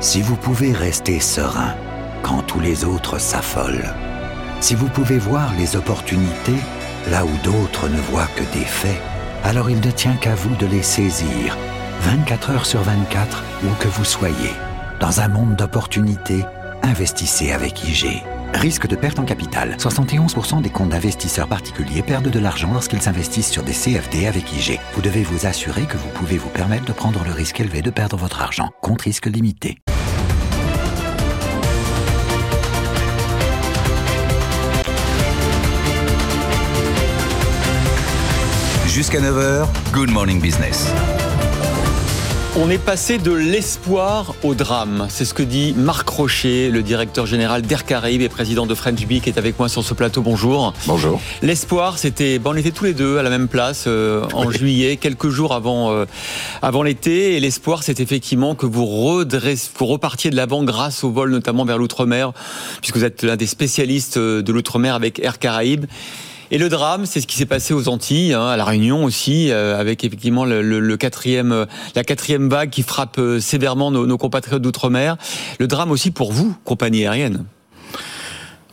Si vous pouvez rester serein quand tous les autres s'affolent, si vous pouvez voir les opportunités là où d'autres ne voient que des faits, alors il ne tient qu'à vous de les saisir, 24 heures sur 24, où que vous soyez. Dans un monde d'opportunités, investissez avec IG. Risque de perte en capital. 71% des comptes d'investisseurs particuliers perdent de l'argent lorsqu'ils investissent sur des CFD avec IG. Vous devez vous assurer que vous pouvez vous permettre de prendre le risque élevé de perdre votre argent. Compte risque limité. Jusqu'à 9h, Good Morning Business. On est passé de l'espoir au drame. C'est ce que dit Marc Rocher, le directeur général d'Air Caraïbes et président de French Bee, qui est avec moi sur ce plateau. Bonjour. Bonjour. L'espoir, c'était, bon, on était tous les deux à la même place euh, en juillet, quelques jours avant, euh, avant l'été. Et l'espoir, c'est effectivement que vous, redresse, vous repartiez de l'avant grâce au vol, notamment vers l'outre-mer, puisque vous êtes l'un des spécialistes euh, de l'outre-mer avec Air Caraïbes. Et le drame, c'est ce qui s'est passé aux Antilles, hein, à la Réunion aussi, euh, avec effectivement le, le, le, quatrième, euh, la quatrième vague qui frappe euh, sévèrement nos, nos compatriotes d'outre-mer. Le drame aussi pour vous, compagnie aérienne.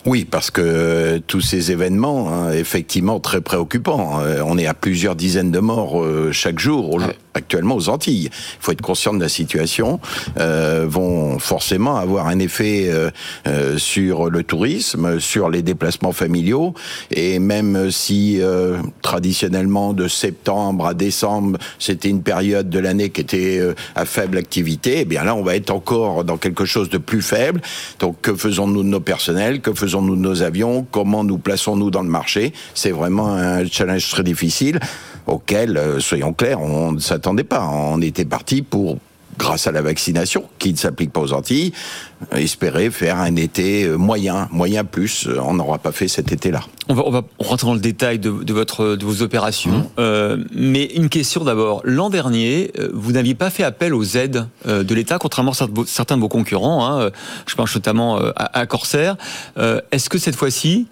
Oui, parce que tous ces événements, hein, effectivement, très préoccupants. on est à plusieurs dizaines de morts chaque jour. Actuellement aux Antilles. Il faut être conscient de la situation. Euh, vont forcément avoir un effet euh, euh, sur le tourisme, sur les déplacements familiaux, et même si euh, traditionnellement de septembre à décembre c'était une période de l'année qui était euh, à faible activité, eh bien là on va être encore dans quelque chose de plus faible. Donc que faisons-nous de nos personnels? Que faisons-nous de nos avions? Comment nous plaçons-nous dans le marché? C'est vraiment un challenge très difficile auquel, euh, soyons clairs, on ne s'attendait pas. On était parti pour grâce à la vaccination, qui ne s'applique pas aux Antilles, euh, espérer faire un été euh, moyen, moyen plus. On n'aura pas fait cet été-là. On va, on va rentrer dans le détail de, de votre, de vos opérations. Mmh. Euh, mais une question d'abord. L'an dernier, vous n'aviez pas fait appel aux aides de l'État, contrairement à certains de vos concurrents. Hein. Je pense notamment à, à Corsair. Est-ce que cette fois-ci,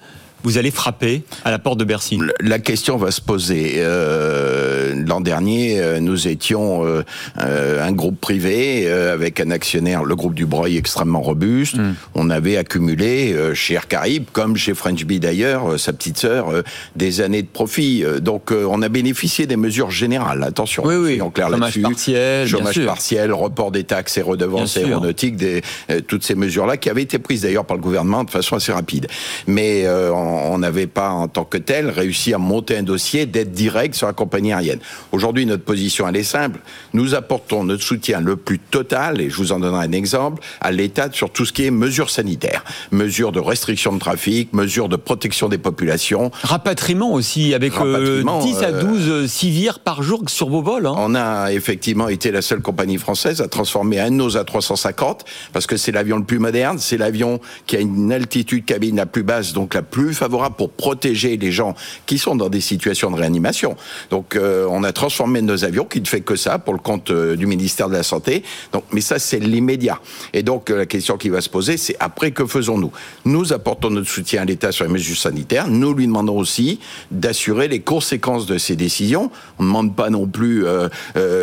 vous allez frapper à la porte de Bercy La question va se poser. Euh, L'an dernier, euh, nous étions euh, euh, un groupe privé euh, avec un actionnaire, le groupe du Breuil, extrêmement robuste. Mm. On avait accumulé euh, chez Air Caraïbes, comme chez French Bee d'ailleurs, sa petite sœur, des années de profit. donc on a bénéficié des mesures générales. Attention, oui, oui. clair chômage partiel, chômage partiel, report des taxes et redevances aéronautiques, des, toutes ces mesures-là qui avaient été prises d'ailleurs par le gouvernement de façon assez rapide. Mais on n'avait pas en tant que tel réussi à monter un dossier d'aide directe sur la compagnie aérienne. Aujourd'hui, notre position, elle est simple. Nous apportons notre soutien le plus total, et je vous en donnerai un exemple, à l'État sur tout ce qui est mesures sanitaires, mesures de restriction de trafic, mesures de protection des populations. Rapatriement aussi, avec Rapatriement, euh, 10 à 12 euh, civières par jour sur vos vols. Hein. On a effectivement été la seule compagnie française à transformer un de nos A350, parce que c'est l'avion le plus moderne, c'est l'avion qui a une altitude cabine la plus basse, donc la plus favorable pour protéger les gens qui sont dans des situations de réanimation. Donc euh, on a transformé nos avions, qui ne fait que ça pour le compte euh, du ministère de la Santé. Donc, mais ça, c'est l'immédiat. Et donc, euh, la question qui va se poser, c'est après, que faisons-nous? Nous apportons notre soutien à l'État sur les mesures sanitaires. Nous lui demandons aussi d'assurer les conséquences de ces décisions. On ne demande pas non plus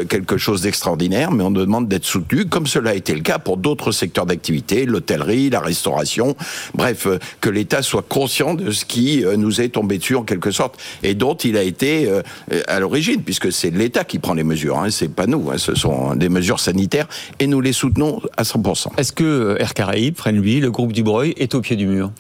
quelque chose d'extraordinaire, mais on demande d'être soutenu, comme cela a été le cas pour d'autres secteurs d'activité, l'hôtellerie, la restauration. Bref, que l'État soit conscient de ce qui euh, nous est tombé dessus en quelque sorte et dont il a été euh, à l'origine, puisque c'est l'État qui prend les mesures, hein, c'est pas nous, hein, ce sont des mesures sanitaires et nous les soutenons à 100%. Est-ce que Air Caraïbes, Frenby, le groupe du Breuil est au pied du mur?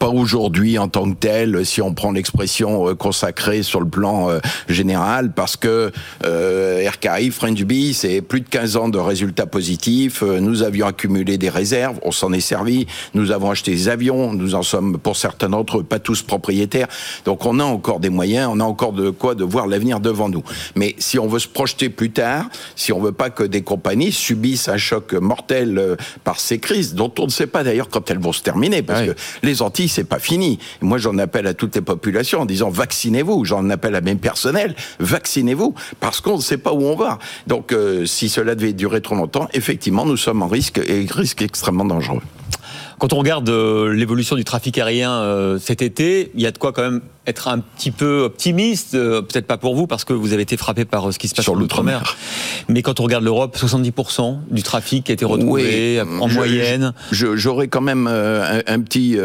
Pas aujourd'hui en tant que tel, si on prend l'expression euh, consacrée sur le plan euh, général, parce que euh, Caraïbes, French Bee, c'est plus de 15 ans de résultats positifs. Nous avions accumulé des réserves, on s'en est servi. Nous avons acheté des avions, nous en sommes pour certains d'entre eux pas tous propriétaires. Donc on a encore des moyens, on a encore de quoi de voir l'avenir devant nous. Mais si on veut se projeter plus tard, si on veut pas que des compagnies subissent un choc mortel par ces crises, dont on ne sait pas d'ailleurs quand elles vont se terminer, parce oui. que les Antilles c'est pas fini. Moi, j'en appelle à toutes les populations en disant vaccinez-vous. J'en appelle à mes personnels, vaccinez-vous, parce qu'on ne sait pas où on va. Donc, euh, si cela devait durer trop longtemps, effectivement, nous sommes en risque et risque extrêmement dangereux. Quand on regarde euh, l'évolution du trafic aérien euh, cet été, il y a de quoi quand même être un petit peu optimiste, euh, peut-être pas pour vous parce que vous avez été frappé par euh, ce qui se passe sur l'outre-mer. Mais quand on regarde l'Europe, 70% du trafic a été retrouvé en moyenne. J'aurais quand même un, petit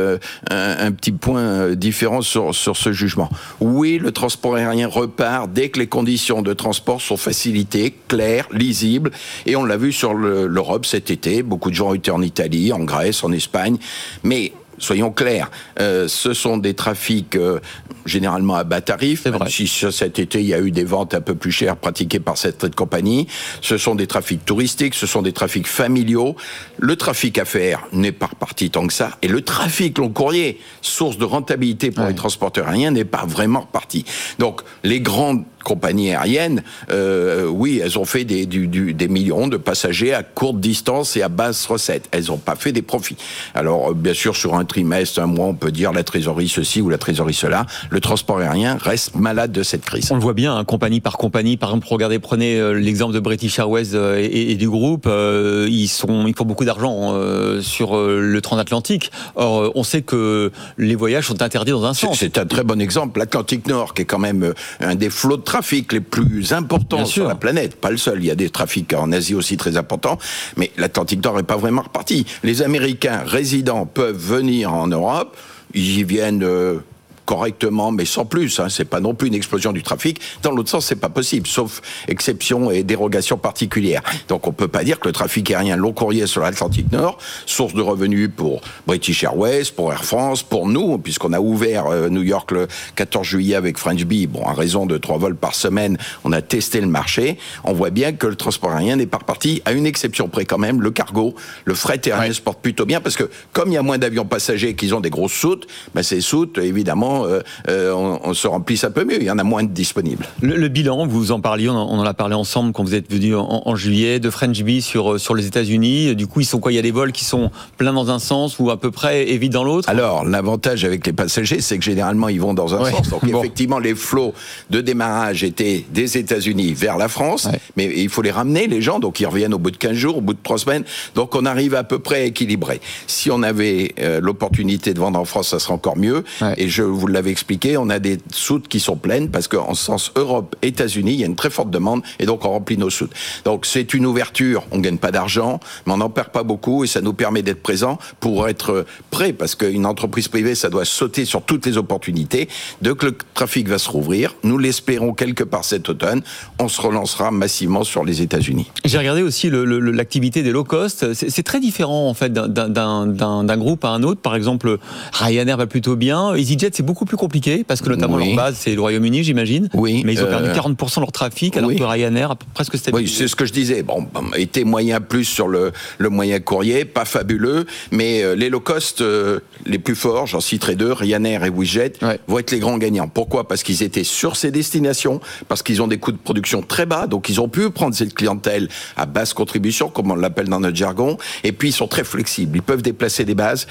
un, petit point différent sur sur ce jugement. Oui, le transport aérien repart dès que les conditions de transport sont facilitées, claires, lisibles, et on l'a vu sur l'Europe cet été. Beaucoup de gens ont été en Italie, en Grèce, en Espagne, mais soyons clairs, euh, ce sont des trafics euh, généralement à bas tarif. Si cet été il y a eu des ventes un peu plus chères pratiquées par cette compagnie. Ce sont des trafics touristiques, ce sont des trafics familiaux. Le trafic à faire n'est pas reparti tant que ça, et le trafic long courrier, source de rentabilité pour les transporteurs aériens, n'est pas vraiment reparti. Donc les grandes compagnies aériennes, euh, oui, elles ont fait des, des millions de passagers à courte distance et à basse recette. Elles n'ont pas fait des profits. Alors, bien sûr, sur un trimestre, un mois, on peut dire la trésorerie ceci ou la trésorerie cela. Le transport aérien reste malade de cette crise. On le voit bien, hein, compagnie par compagnie. Par exemple, regardez, prenez euh, l'exemple de British Airways et, du groupe. ils sont, ils font beaucoup d'argent sur le transatlantique. Or, on sait que les voyages sont interdits dans un sens. C'est un très bon exemple. L'Atlantique Nord, qui est quand même un des flots de trafics les plus importants sur la planète. Pas le seul. Il y a des trafics en Asie aussi très importants. Mais l'Atlantique Nord n'est pas vraiment reparti. Les Américains résidents peuvent venir en Europe. Ils y viennent euh, correctement, mais sans plus. Hein. C'est pas non plus une explosion du trafic. Dans l'autre sens, c'est pas possible, sauf exception et dérogation particulière. Donc, on peut pas dire que le trafic aérien long courrier sur l'Atlantique Nord, source de revenus pour British Airways, pour Air France, pour nous, puisqu'on a ouvert euh, New York le 14 juillet avec French Bee. Bon, à raison de trois vols par semaine, on a testé le marché. On voit bien que le transport aérien n'est pas reparti, à une exception près quand même, le cargo, le fret aérien se porte plutôt bien parce que comme il y a moins d'avions passagers qu'ils ont des grosses soutes, ben ces soutes, évidemment, euh, euh, on, se remplisse un peu mieux. Il y en a moins de disponibles. Le, bilan, vous en parliez, on en, a parlé ensemble quand vous êtes venu en, juillet, de French Bee sur, euh, sur les États-Unis. Du coup, ils sont quoi? Il y a des vols qui sont pleins dans un sens ou à peu près et vides dans l'autre? Alors, l'avantage avec les passagers, c'est que généralement, ils vont dans un sens. Donc, effectivement, les flots de démarrage étaient des États-Unis vers la France, mais il faut les ramener, les gens. Donc, ils reviennent au bout de 15 jours, au bout de 3 semaines. Donc, on arrive à peu près équilibré. Si on avait l'opportunité de vendre en France, ça serait encore mieux. Et je vous l'avais expliqué on a des soutes qui sont pleines parce qu'en sens Europe, États-Unis, il y a une très forte demande et donc on remplit nos soutes. Donc c'est une ouverture, on gagne pas d'argent, mais on n'en perd pas beaucoup et ça nous permet d'être présent pour être prêt parce qu'une entreprise privée, ça doit sauter sur toutes les opportunités. Que le trafic va se rouvrir, nous l'espérons quelque part cet automne, on se relancera massivement sur les États-Unis. J'ai regardé aussi l'activité des low cost. C'est très différent en fait d'un groupe à un autre. Par exemple, Ryanair va plutôt bien. EasyJet, c'est beaucoup plus compliqué parce que notamment leur base c'est le Royaume-Uni, j'imagine. Oui. Mais ils ont perdu 40% de leur trafic alors que Ryanair a presque stabilisé. Oui, c'est ce que je disais. Bon, était moyen plus sur le, le moyen courrier, pas fabuleux, mais euh, les low cost euh, les plus forts, j'en citerai deux, Ryanair et WeJet, vont être les grands gagnants. Pourquoi? Parce qu'ils étaient sur ces destinations, parce qu'ils ont des coûts de production très bas, donc ils ont pu prendre cette clientèle à basse contribution, comme on l'appelle dans notre jargon, et puis ils sont très flexibles, ils peuvent déplacer des bases.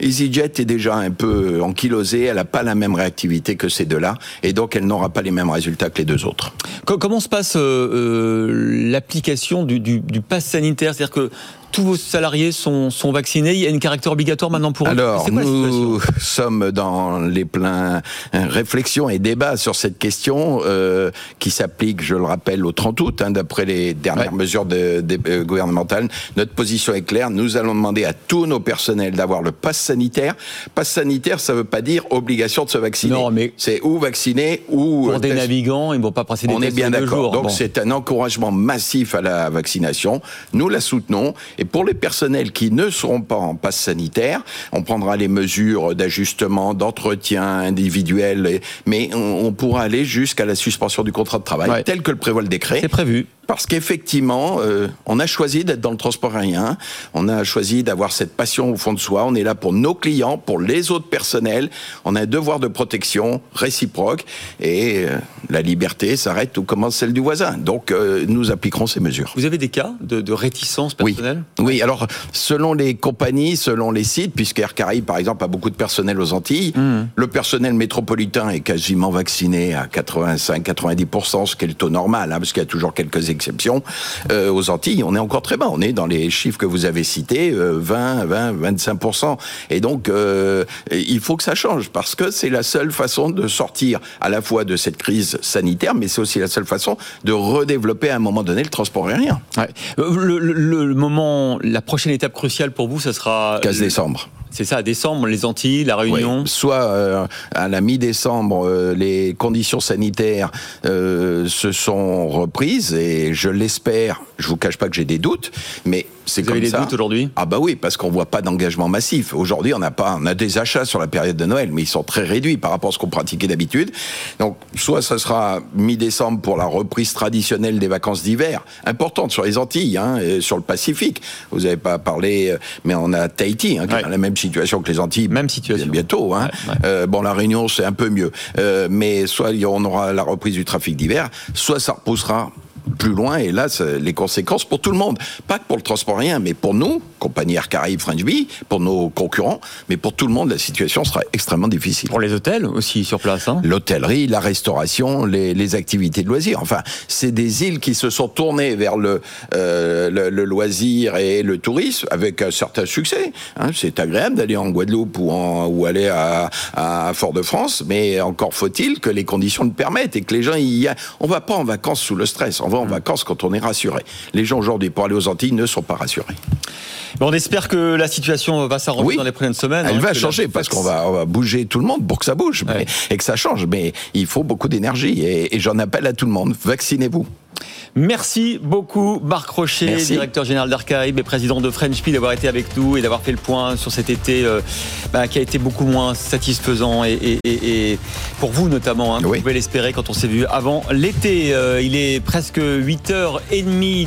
EasyJet est déjà un peu ankylosée, elle n'a pas la même activité que ces deux-là, et donc elle n'aura pas les mêmes résultats que les deux autres. Comment se passe euh, euh, l'application du, du, du pass sanitaire? C'est-à-dire que tous vos salariés sont, sont vaccinés Il y a une caractère obligatoire maintenant pour eux Alors, nous sommes dans les pleins euh, réflexions et débats sur cette question euh, qui s'applique, je le rappelle, au 30 août, hein, d'après les dernières mesures de, euh, gouvernementales. Notre position est claire. Nous allons demander à tous nos personnels d'avoir le pass sanitaire. Pass sanitaire, ça ne veut pas dire obligation de se vacciner. Non, mais c'est ou vacciner ou pour des navigants, ils ne vont pas passer des On est bien d'accord. Donc c'est un encouragement massif à la vaccination. Nous la soutenons et pour les personnels qui ne seront pas en passe sanitaire, on prendra les mesures d'ajustement, d'entretien individuel, mais on, pourra aller jusqu'à la suspension du contrat de travail, tel que le prévoit le décret. C'est prévu parce qu'effectivement, euh, on a choisi d'être dans le transport aérien, on a choisi d'avoir cette passion au fond de soi, on est là pour nos clients, pour les autres personnels, on a un devoir de protection réciproque, et euh, la liberté s'arrête où commence celle du voisin. Donc euh, nous appliquerons ces mesures. Vous avez des cas de, réticence personnelle? Oui. alors selon les compagnies, selon les sites, puisque Air Caraïbes par exemple a beaucoup de personnel aux Antilles, mmh. le personnel métropolitain est quasiment vacciné à 85-90%, ce qui est le taux normal, hein, parce qu'il y a toujours quelques exception. Euh, aux Antilles, on est encore très bas. On est dans les chiffres que vous avez cités, 20, 20, 25 Et donc, euh, il faut que ça change parce que c'est la seule façon de sortir à la fois de cette crise sanitaire, mais c'est aussi la seule façon de redévelopper à un moment donné le transport aérien. Ouais. Le, le, le, moment, la prochaine étape cruciale pour vous, ce sera 15 décembre. C'est ça, à décembre, les Antilles, la Réunion. Soit euh, à la mi-décembre, euh, les conditions sanitaires euh, se sont reprises et je l'espère. Je vous cache pas que j'ai des doutes, mais c'est comme avez ça. des doutes aujourd'hui? Ah bah oui, parce qu'on voit pas d'engagement massif. Aujourd'hui, on n'a pas, on a des achats sur la période de Noël, mais ils sont très réduits par rapport à ce qu'on pratiquait d'habitude. Donc, soit ça sera mi-décembre pour la reprise traditionnelle des vacances d'hiver, importante sur les Antilles, hein, et sur le Pacifique. Vous n'avez pas parlé, euh, mais on a Tahiti, hein, qui Ouais. est dans la même situation que les Antilles. Même situation. Bientôt. Hein. Ouais, ouais. Euh, bon, la Réunion, c'est un peu mieux. Euh, mais soit on aura la reprise du trafic d'hiver, soit ça repoussera plus loin et là les conséquences pour tout le monde pas que pour le transport aérien mais pour nous compagnie Air Caraïbes French Bee pour nos concurrents mais pour tout le monde la situation sera extrêmement difficile Pour les hôtels aussi sur place. Hein. l'hôtellerie, la restauration, les, les activités de loisirs. Enfin, c'est des îles qui se sont tournées vers le, euh, le, le loisir et le tourisme avec un certain succès. Hein, c'est agréable d'aller en Guadeloupe ou, en, ou aller à, à Fort-de-France, mais encore faut-il que les conditions le permettent et que les gens y a... On va pas en vacances sous le stress, on va en vacances quand on est rassuré. Les gens aujourd'hui pour aller aux Antilles ne sont pas rassurés. Bon, on espère que la situation va s'arranger Oui. dans les prochaines semaines. Elle hein, va la- changer parce qu'on va, bouger tout le monde pour que ça bouge mais- et que ça change. Mais il faut beaucoup d'énergie et, et j'en appelle à tout le monde. Vaccinez-vous. Merci beaucoup, Marc Rocher, Merci. directeur général d'Arcaïbe et président de French Pea, d'avoir été avec nous et d'avoir fait le point sur cet été euh, bah, qui a été beaucoup moins satisfaisant et, et- et- et pour vous notamment. Hein, Oui. Vous pouvez l'espérer quand on s'est vu avant l'été. Euh, il est presque 8h30